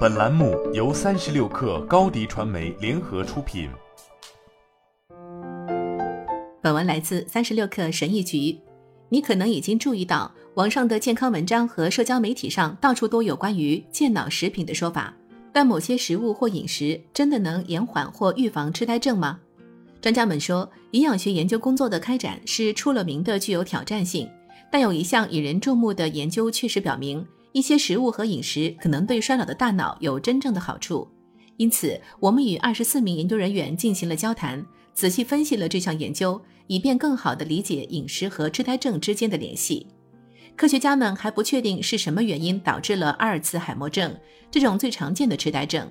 本栏目由三十六氪高低传媒联合出品。本文来自三十六氪神医局。你可能已经注意到，网上的健康文章和社交媒体上到处都有关于健脑食品的说法。但某些食物或饮食真的能延缓或预防痴呆症吗？专家们说，营养学研究工作的开展是出了名的具有挑战性。但有一项引人注目的研究确实表明，一些食物和饮食可能对衰老的大脑有真正的好处。因此，我们与二十四名研究人员进行了交谈，仔细分析了这项研究，以便更好地理解饮食和痴呆症之间的联系。科学家们还不确定是什么原因导致了阿尔茨海默症这种最常见的痴呆症。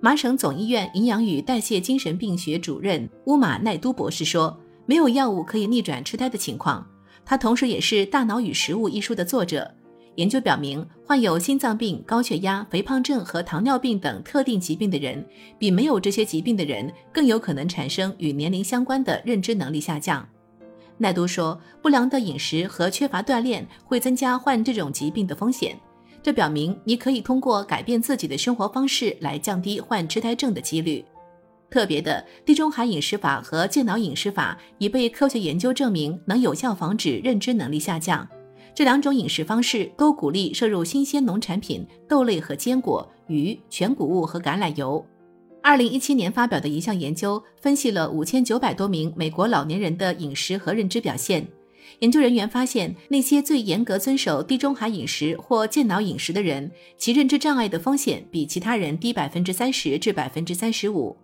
麻省总医院营养与代谢精神病学主任乌马奈都博士说：“没有药物可以逆转痴呆的情况。”他同时也是《大脑与食物》一书的作者。研究表明，患有心脏病、高血压、肥胖症和糖尿病等特定疾病的人，比没有这些疾病的人更有可能产生与年龄相关的认知能力下降。奈都说，不良的饮食和缺乏锻炼会增加患这种疾病的风险。这表明你可以通过改变自己的生活方式来降低患痴呆症的几率。特别的，地中海饮食法和健脑饮食法已被科学研究证明能有效防止认知能力下降。这两种饮食方式都鼓励摄入新鲜农产品、豆类和坚果、鱼、全谷物和橄榄油。二零一七年发表的一项研究分析了五千九百多名美国老年人的饮食和认知表现。研究人员发现，那些最严格遵守地中海饮食或健脑饮食的人，其认知障碍的风险比其他人低百分之三十至百分之三十五。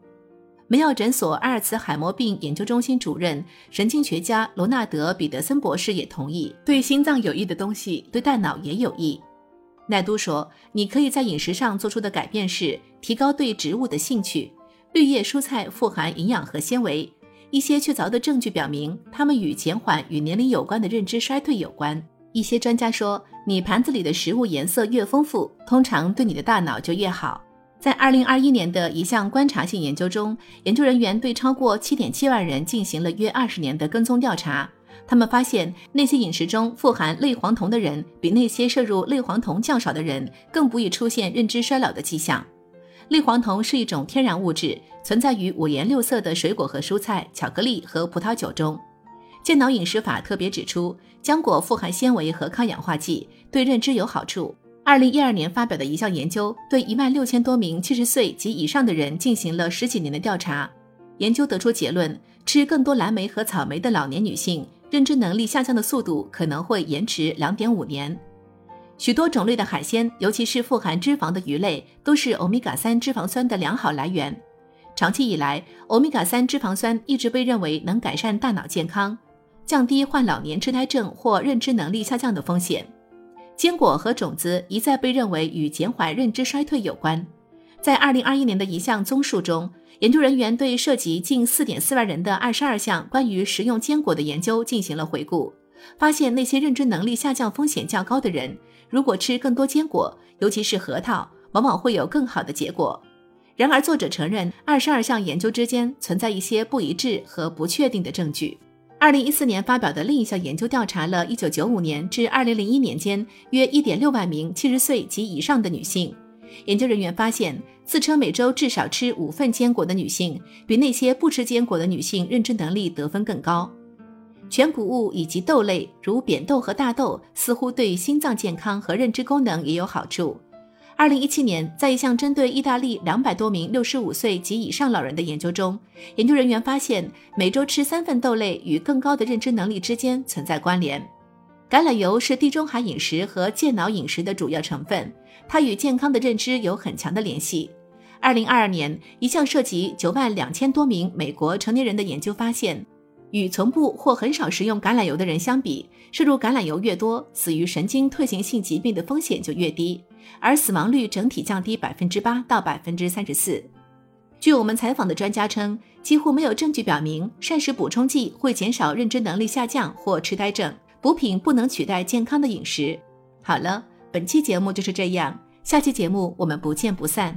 梅奥诊所阿尔茨海默病研究中心主任、神经学家罗纳德·彼得森博士也同意，对心脏有益的东西对大脑也有益。奈都说：“你可以在饮食上做出的改变是提高对植物的兴趣。绿叶蔬菜富含营养和纤维，一些确凿的证据表明，它们与减缓与年龄有关的认知衰退有关。一些专家说，你盘子里的食物颜色越丰富，通常对你的大脑就越好。”在2021年的一项观察性研究中，研究人员对超过7.7万人进行了约20年的跟踪调查。他们发现，那些饮食中富含类黄酮的人，比那些摄入类黄酮较少的人更不易出现认知衰老的迹象。类黄酮是一种天然物质，存在于五颜六色的水果和蔬菜、巧克力和葡萄酒中。健脑饮食法特别指出，浆果富含纤维和抗氧化剂，对认知有好处。二零一二年发表的一项研究，对一万六千多名七十岁及以上的人进行了十几年的调查。研究得出结论：吃更多蓝莓和草莓的老年女性。认知能力下降的速度可能会延迟两点五年。许多种类的海鲜，尤其是富含脂肪的鱼类，都是欧米伽三脂肪酸的良好来源。长期以来，欧米伽三脂肪酸一直被认为能改善大脑健康，降低患老年痴呆症或认知能力下降的风险。坚果和种子一再被认为与减缓认知衰退有关。在二零二一年的一项综述中。研究人员对涉及近四点四万人的二十二项关于食用坚果的研究进行了回顾，发现那些认知能力下降风险较高的人，如果吃更多坚果，尤其是核桃，往往会有更好的结果。然而，作者承认二十二项研究之间存在一些不一致和不确定的证据。二零一四年发表的另一项研究调查了一九九五年至二零零一年间约一点六万名七十岁及以上的女性。研究人员发现，自称每周至少吃五份坚果的女性，比那些不吃坚果的女性认知能力得分更高。全谷物以及豆类，如扁豆和大豆，似乎对心脏健康和认知功能也有好处。二零一七年，在一项针对意大利两百多名六十五岁及以上老人的研究中，研究人员发现，每周吃三份豆类与更高的认知能力之间存在关联。橄榄油是地中海饮食和健脑饮食的主要成分。它与健康的认知有很强的联系。二零二二年，一项涉及九万两千多名美国成年人的研究发现，与从不或很少食用橄榄油的人相比，摄入橄榄油越多，死于神经退行性疾病的风险就越低，而死亡率整体降低百分之八到百分之三十四。据我们采访的专家称，几乎没有证据表明膳食补充剂会减少认知能力下降或痴呆症。补品不能取代健康的饮食。好了。本期节目就是这样，下期节目我们不见不散。